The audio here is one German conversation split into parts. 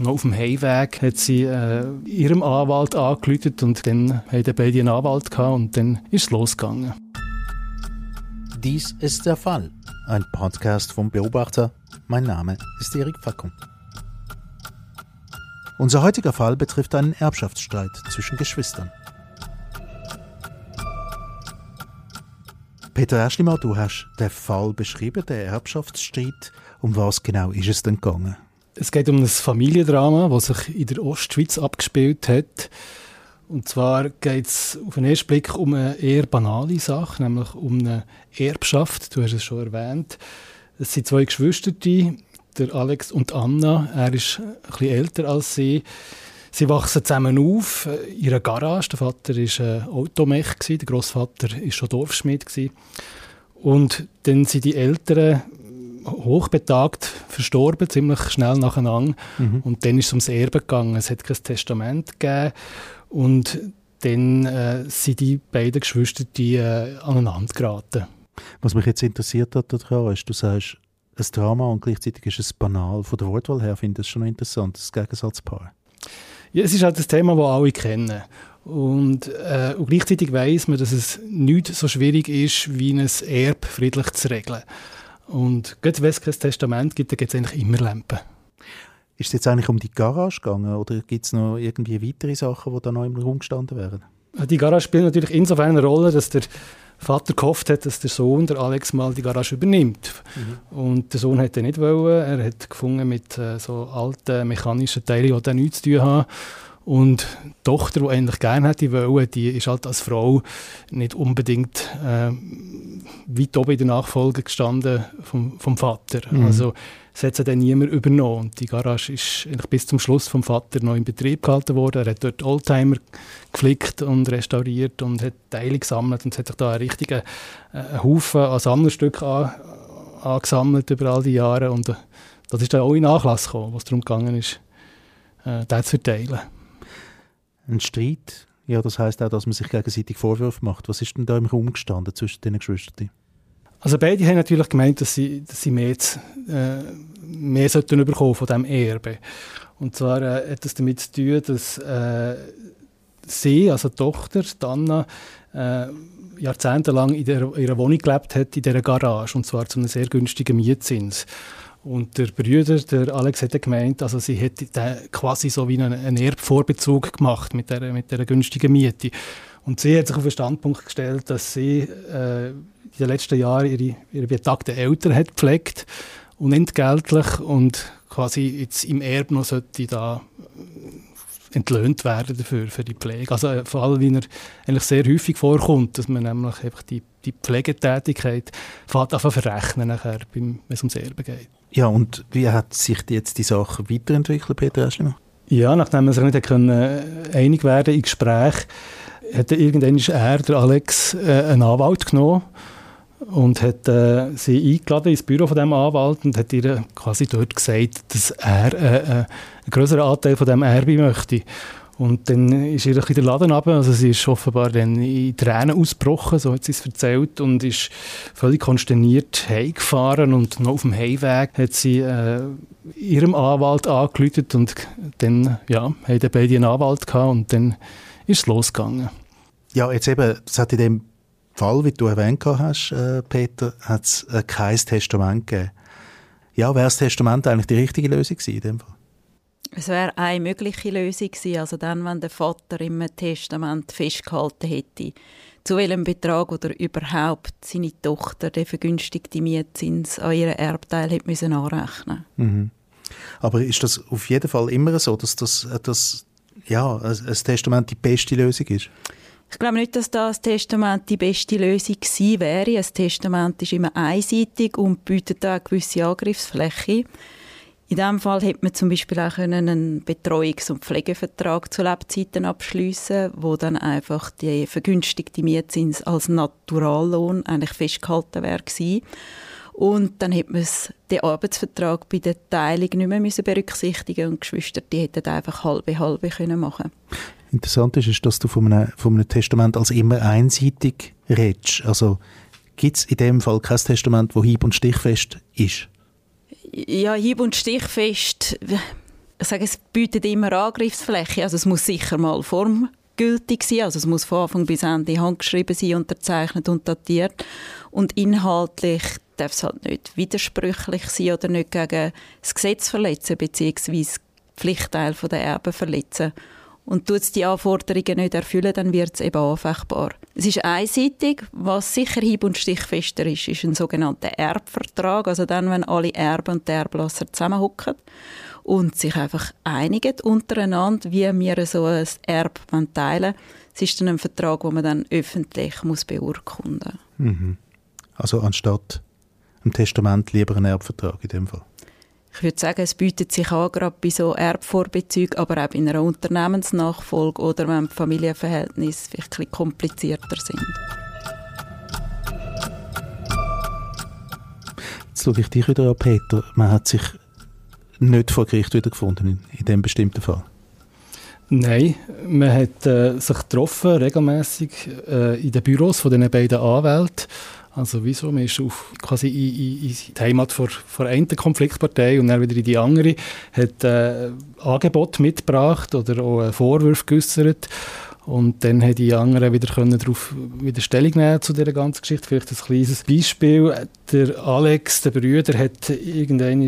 Noch auf dem Heimweg hat sie äh, ihrem Anwalt angerufen und dann haben beide einen Anwalt gehabt und dann ist es losgegangen. Dies ist der Fall. Ein Podcast vom Beobachter. Mein Name ist Erik Fackung. Unser heutiger Fall betrifft einen Erbschaftsstreit zwischen Geschwistern. Peter Erschlimann, du hast den Fall beschrieben, den Erbschaftsstreit. Um was genau ist es denn gegangen? Es geht um ein Familiendrama, das sich in der Ostschweiz abgespielt hat. Und zwar geht es auf den ersten Blick um eine eher banale Sache, nämlich um eine Erbschaft. Du hast es schon erwähnt. Es sind zwei Geschwister, der Alex und Anna. Er ist ein bisschen älter als sie. Sie wachsen zusammen auf in ihrer Garage. Der Vater war Automech, der Großvater war schon Dorfschmied. Und dann sind die Eltern hochbetagt verstorben, ziemlich schnell nacheinander. Mhm. Und dann ist es ums Erbe gegangen. Es hat kein Testament gegeben. Und dann äh, sind die beiden Geschwister die, äh, aneinander geraten. Was mich jetzt interessiert hat daran, ist, du sagst, ein Drama und gleichzeitig ist es banal. Von der Wortwahl her finde ich das schon interessant, das Gegensatzpaar. Ja, es ist halt das Thema, das alle kennen. Und, äh, und gleichzeitig weiß man, dass es nicht so schwierig ist, wie ein Erb friedlich zu regeln. Und gerade wenn es kein Testament gibt, dann gibt es eigentlich immer Lampen. Ist es jetzt eigentlich um die Garage gegangen oder gibt es noch irgendwie weitere Sachen, die da noch im Raum gestanden wären? Die Garage spielt natürlich insofern eine Rolle, dass der Vater gehofft hat, dass der Sohn, der Alex, mal die Garage übernimmt. Mhm. Und der Sohn hätte nicht wollen. Er hat gefunden mit äh, so alten mechanischen Teilen, die da nichts zu tun haben. Und die Tochter, die eigentlich gerne hätte wollen, die ist halt als Frau nicht unbedingt äh, weit oben in der Nachfolge gestanden vom, vom Vater. Mhm. Also es hat sie dann niemand übernommen. Und die Garage ist eigentlich bis zum Schluss vom Vater noch in Betrieb gehalten worden. Er hat dort Oldtimer geflickt und restauriert und hat Teile gesammelt und es hat sich da einen richtigen äh, Haufen an Sammlerstücken an, angesammelt über all die Jahre. Und äh, das ist dann auch in Nachlass gekommen, was darum gegangen ist, äh, das zu verteilen ein Streit. Ja, das heißt auch, dass man sich gegenseitig Vorwürfe macht. Was ist denn da im Raum gestanden zwischen den Geschwistern? Also beide haben natürlich gemeint, dass sie, dass sie mehr, äh, mehr sollten bekommen von diesem Erbe. Und zwar äh, hat das damit zu tun, dass äh, sie, also die Tochter, Anna, äh, jahrzehntelang in, der, in ihrer Wohnung gelebt hat, in dieser Garage, und zwar zu einem sehr günstigen Mietzins. Und der Brüder, der Alex, hat gemeint, also sie hätte quasi so wie einen, Erbvorbezug gemacht mit der, mit der günstigen Miete. Und sie hat sich auf den Standpunkt gestellt, dass sie äh, in den letzten Jahren ihre, ihre betagten Eltern hat gepflegt, unentgeltlich und quasi jetzt im Erb noch sollte da entlöhnt werden dafür, für die Pflege. Also äh, vor allem, wie er eigentlich sehr häufig vorkommt, dass man nämlich einfach die, die Pflegetätigkeit fährt an verrechnen nachher, wenn es ums Erbe geht. Ja, und wie hat sich jetzt die Sache weiterentwickelt, Peter Eschlimann? Ja, nachdem man sich nicht können, äh, einig werden im Gespräch, hat irgendwann er, der Alex, äh, einen Anwalt genommen und hat äh, sie eingeladen ins Büro von dem Anwalt und hat ihr quasi dort gesagt, dass er äh, äh, einen größeren Anteil von dem Erbe möchte. Und dann ist ihr ein der Laden runter, also sie ist offenbar dann in Tränen ausgebrochen, so hat sie es erzählt, und ist völlig konsterniert heimgefahren und noch auf dem Heimweg hat sie äh, ihrem Anwalt angerufen und dann, ja, haben beide einen Anwalt gehabt und dann ist es losgegangen. Ja, jetzt eben, es hat in dem Fall, wie du erwähnt hast, äh, Peter, hat es äh, kein Testament gegeben. Ja, wäre das Testament eigentlich die richtige Lösung gewesen in dem Fall? Es wäre eine mögliche Lösung gewesen, also dann, wenn der Vater im Testament festgehalten hätte, zu welchem Betrag oder überhaupt seine Tochter den vergünstigten Mietzins an ihren Erbteil hätte müssen anrechnen mhm. Aber ist das auf jeden Fall immer so, dass das, das ja, ein Testament die beste Lösung ist? Ich glaube nicht, dass das Testament die beste Lösung gewesen wäre. Ein Testament ist immer einseitig und bietet da eine gewisse Angriffsfläche. In diesem Fall hätte man zum Beispiel auch einen Betreuungs- und Pflegevertrag zu Lebzeiten abschließen, wo dann einfach die vergünstigte Mietzins als Naturallohn eigentlich festgehalten wäre Und dann hätte man den Arbeitsvertrag bei der Teilung nicht mehr berücksichtigen und die Geschwister die hätten einfach halbe halbe können machen Interessant ist, ist, dass du von einem, von einem Testament als immer einseitig redest. Also gibt es in dem Fall kein Testament, wo hieb- und stichfest ist? Ja, hieb- und stichfest ich sage, es bietet immer Angriffsfläche. Also es muss sicher mal formgültig sein, also es muss von Anfang bis Ende handgeschrieben sein, unterzeichnet und datiert. Und inhaltlich darf es halt nicht widersprüchlich sein oder nicht gegen das Gesetz verletzen, beziehungsweise Pflichtteil der Erben verletzen. Und tut es die Anforderungen nicht erfüllen, dann wird es eben anfechtbar. Es ist einseitig. Was sicher hieb- und stichfester ist, ist ein sogenannter Erbvertrag. Also dann, wenn alle Erben und Erblasser zusammenhocken und sich einfach einigen untereinander, wie wir so ein Erb teilen Es ist dann ein Vertrag, den man dann öffentlich muss beurkunden muss. Mhm. Also anstatt im Testament lieber ein Erbvertrag in dem Fall? Ich würde sagen, es bietet sich an, gerade bei so Erbvorbezügen, aber auch bei einer Unternehmensnachfolge oder wenn die Familienverhältnisse vielleicht ein komplizierter sind. Jetzt schaue ich dich wieder an, Peter. Man hat sich nicht vor Gericht wiedergefunden in, in diesem bestimmten Fall. Nein, man hat äh, sich getroffen, regelmäßig äh, in den Büros von den beiden Anwälten also wieso? Man ist auf, quasi in, in, in die Heimat vor, vor einer Konfliktpartei und dann wieder in die andere, hat äh, Angebot mitgebracht oder auch einen Vorwurf geäußert. Und dann haben die anderen wieder können darauf wieder Stellung nehmen zu dieser ganzen Geschichte. Vielleicht ein kleines Beispiel. Der Alex, der Brüder, hat irgendwann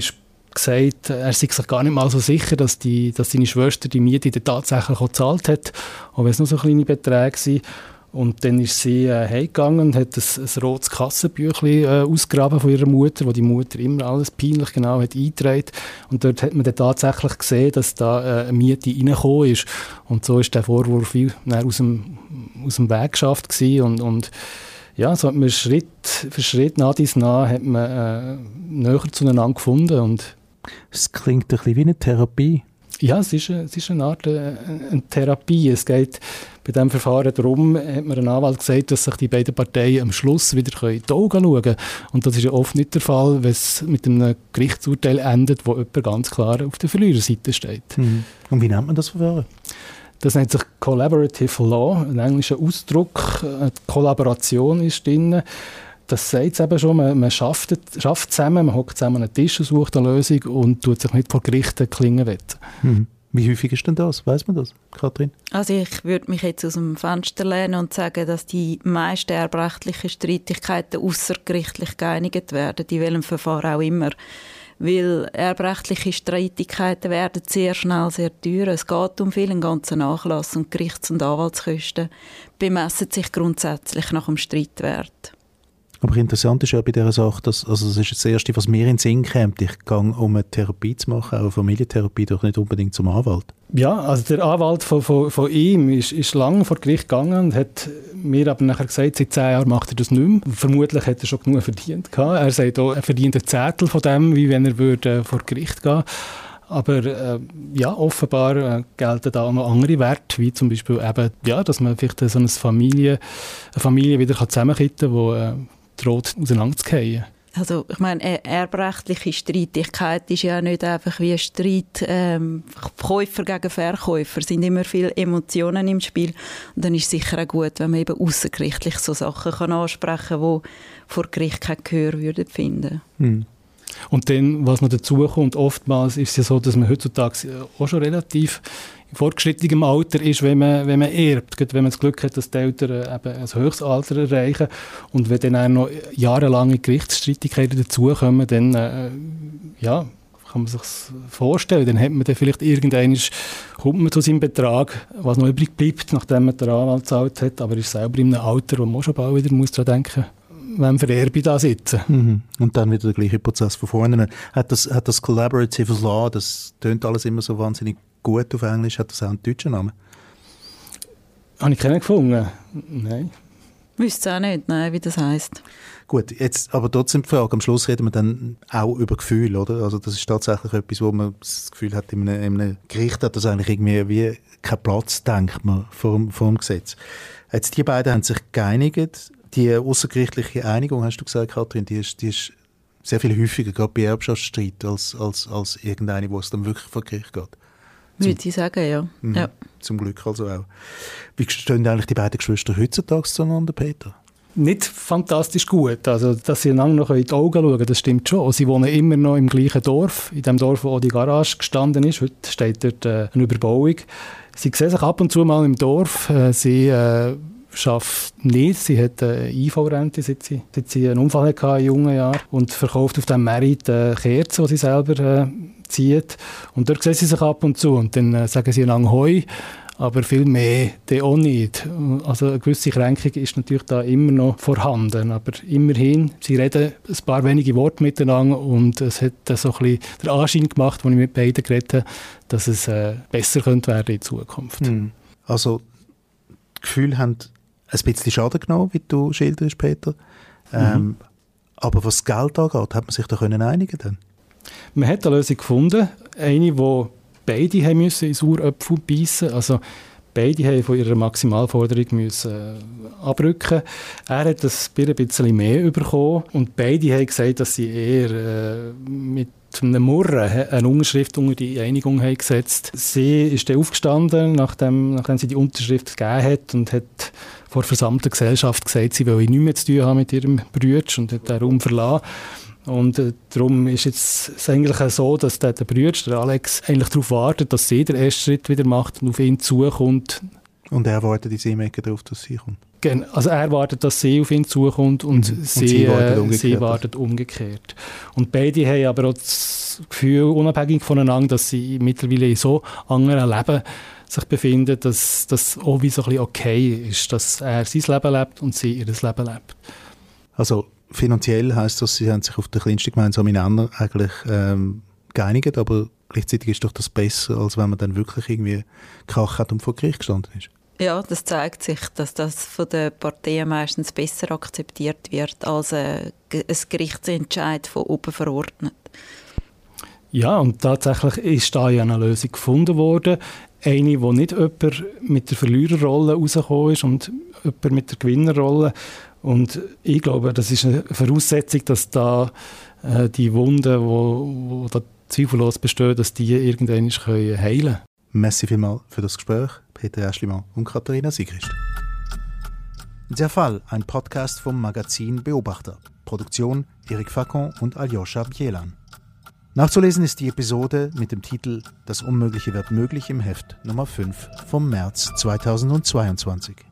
gesagt, er sei sich gar nicht mal so sicher, dass, die, dass seine Schwester die Miete tatsächlich auch gezahlt hat, auch wenn es nur so kleine Beträge waren. Und dann ist sie äh, heimgegangen und hat ein, ein rotes Kassenbüchlein äh, ausgraben von ihrer Mutter, wo die Mutter immer alles peinlich genau hat eingetragen. Und dort hat man dann tatsächlich gesehen, dass da äh, eine Miete reingekommen ist. Und so ist der Vorwurf wie, aus, dem, aus dem Weg geschafft gewesen. Und, und ja, so hat man Schritt für Schritt nach dies nach hat man äh, näher zueinander gefunden. Und es klingt ein bisschen wie eine Therapie. Ja, es ist, es ist eine Art äh, eine Therapie. Es geht bei diesem Verfahren darum, hat mir ein Anwalt gesagt, dass sich die beiden Parteien am Schluss wieder in die Augen schauen können. Und das ist ja oft nicht der Fall, wenn es mit einem Gerichtsurteil endet, wo jemand ganz klar auf der Verliererseite steht. Mhm. Und wie nennt man das Verfahren? Das nennt sich Collaborative Law, ein englischer Ausdruck. Eine Kollaboration ist drin das sagt es eben schon, man, man schafft, schafft zusammen, man hockt zusammen an einen Tisch und sucht eine Lösung und tut sich nicht vor Gerichten klingen wetten. Mhm. Wie häufig ist denn das? Weiß man das, Kathrin? Also ich würde mich jetzt aus dem Fenster lehnen und sagen, dass die meisten erbrechtlichen Streitigkeiten außergerichtlich geeinigt werden, in welchem Verfahren auch immer. Weil erbrechtliche Streitigkeiten werden sehr schnell sehr teuer. Es geht um viel, einen ganzen Nachlass und Gerichts- und Anwaltskosten bemessen sich grundsätzlich nach dem Streitwert. Aber interessant ist ja bei dieser Sache, dass, also das ist das Erste, was mir in den Sinn kommt. Ich gehe, um eine Therapie zu machen, auch eine Familientherapie, doch nicht unbedingt zum Anwalt. Ja, also der Anwalt von, von, von ihm ist, ist lange vor Gericht gegangen und hat mir aber nachher gesagt, seit zehn Jahren macht er das nicht mehr. Vermutlich hat er schon genug verdient gehabt. Er sagt auch, er verdient ein Zettel von dem, wie wenn er würde vor Gericht gehen aber äh, ja, offenbar äh, gelten da auch noch andere Werte, wie zum Beispiel eben, ja, dass man vielleicht so eine Familie, eine Familie wieder zusammenkitten kann, die äh, droht auseinanderzugehen. Also ich meine, erbrechtliche Streitigkeit ist ja nicht einfach wie ein Streit ähm, Käufer gegen Verkäufer. Es sind immer viele Emotionen im Spiel. Und dann ist es sicher auch gut, wenn man eben außergerichtlich so Sachen kann ansprechen kann, die vor Gericht kein Gehör würden finden. Hm. Und dann, was noch dazu kommt, oftmals ist es ja so, dass man heutzutage auch schon relativ fortgeschrittenem Alter ist, wenn man, wenn man erbt. Gerade wenn man das Glück hat, dass die Eltern äh, eben ein höchstes Alter erreichen. Und wenn dann auch noch jahrelange Gerichtsstreitigkeiten dazukommen, dann äh, ja, kann man sich vorstellen. Dann hat man dann vielleicht irgendwann kommt man zu seinem Betrag, was noch übrig bleibt, nachdem man den Anwalt gezahlt hat, aber ist selber in einem Alter, wo man schon bald wieder muss daran denken wenn Vererbe da sitzen. Mhm. Und dann wieder der gleiche Prozess von vorne. Hat das, hat das Collaborative Law, das tönt alles immer so wahnsinnig gut auf Englisch, hat das auch einen deutschen Namen? Habe ich keinen gefunden. Nein. Wüsste auch nicht, nein, wie das heisst. Gut, jetzt aber trotzdem die Frage, am Schluss reden wir dann auch über Gefühl, oder? Also das ist tatsächlich etwas, wo man das Gefühl hat, in einem, in einem Gericht hat das eigentlich irgendwie wie keinen Platz, denkt man, vor, vor dem Gesetz. Jetzt, die beiden haben sich geeinigt. Die außergerichtliche Einigung, hast du gesagt, Kathrin, die ist, die ist sehr viel häufiger, gerade bei Erbschaftsstreit, als, als, als irgendeine, wo es dann wirklich vor Gericht geht. Würde ich sagen, ja. Mhm. ja. Zum Glück also auch. Wie stehen eigentlich die beiden Geschwister heutzutage zueinander, Peter? nicht fantastisch gut. Also, dass sie einander noch in die Augen schauen, das stimmt schon. Sie wohnen immer noch im gleichen Dorf, in dem Dorf, wo auch die Garage gestanden ist. Heute steht dort äh, eine Überbauung. Sie sehen sich ab und zu mal im Dorf. Äh, sie äh, schafft nicht. Sie hat eine IV-Rente, seit sie, seit sie einen Unfall hatte in jungen Jahren und verkauft auf dem Merit äh, Kerzen, die sie selber äh, zieht. Und dort sehen sie sich ab und zu und dann äh, sagen sie einander Hoi aber viel mehr dann auch nicht. Also eine gewisse Kränkung ist natürlich da immer noch vorhanden, aber immerhin, sie reden ein paar wenige Worte miteinander und es hat so ein bisschen den Anschein gemacht, als ich mit beiden geredet habe, dass es äh, besser könnte werden in Zukunft. Hm. Also die Gefühle haben ein bisschen Schaden genommen, wie du schilderst, Peter. Ähm, mhm. Aber was das Geld angeht, hat man sich da können einigen dann? Man hat eine Lösung gefunden, eine, die beide haben müssen in Saueröpfel beißen. Also beide haben von ihrer Maximalforderung müssen äh, abrücken. Er hat das ein bisschen mehr bekommen und beide haben gesagt, dass sie eher äh, mit einem Murren eine Unterschrift unter die Einigung haben gesetzt. Sie ist dann aufgestanden, nachdem, nachdem sie die Unterschrift gegeben hat und hat vor versammelter Gesellschaft gesagt, sie will nichts mehr zu tun haben mit ihrem Bruder und hat den Raum verlassen. Und äh, darum ist es eigentlich so, dass der, der Bruder, der Alex, eigentlich darauf wartet, dass sie den ersten Schritt wieder macht und auf ihn zukommt. Und er wartet in seinem Ecke darauf, dass sie kommt? Genau, also er wartet, dass sie auf ihn zukommt und, mhm. sie, und sie, wartet äh, umgekehrt. sie wartet umgekehrt. Und beide haben aber auch das Gefühl, unabhängig voneinander, dass sie mittlerweile in so anderen Leben sich befinden, dass das auch wie so ein bisschen okay ist, dass er sein Leben lebt und sie ihr Leben lebt. Also finanziell heißt das, sie haben sich auf den kleinsten gemeinsamen Nenner eigentlich ähm, geeinigt, aber gleichzeitig ist doch das besser, als wenn man dann wirklich irgendwie Krach hat und vor Gericht gestanden ist. Ja, das zeigt sich, dass das von den Parteien meistens besser akzeptiert wird als ein, ein Gerichtsentscheid von oben verordnet. Ja, und tatsächlich ist da ja eine Lösung gefunden worden. Eine, wo nicht jemand mit der Verliererrolle rausgekommen ist und jemand mit der Gewinnerrolle. Und ich glaube, das ist eine Voraussetzung, dass da äh, die Wunden, wo, wo da zweifellos bestehen, dass die irgendwann können heilen können. Merci vielmals für das Gespräch, Peter Aschlimann und Katharina Sigrist. Der Fall, ein Podcast vom Magazin Beobachter. Produktion Erik Facon und Aljoscha Bielan. Nachzulesen ist die Episode mit dem Titel Das Unmögliche wird möglich im Heft Nummer 5 vom März 2022.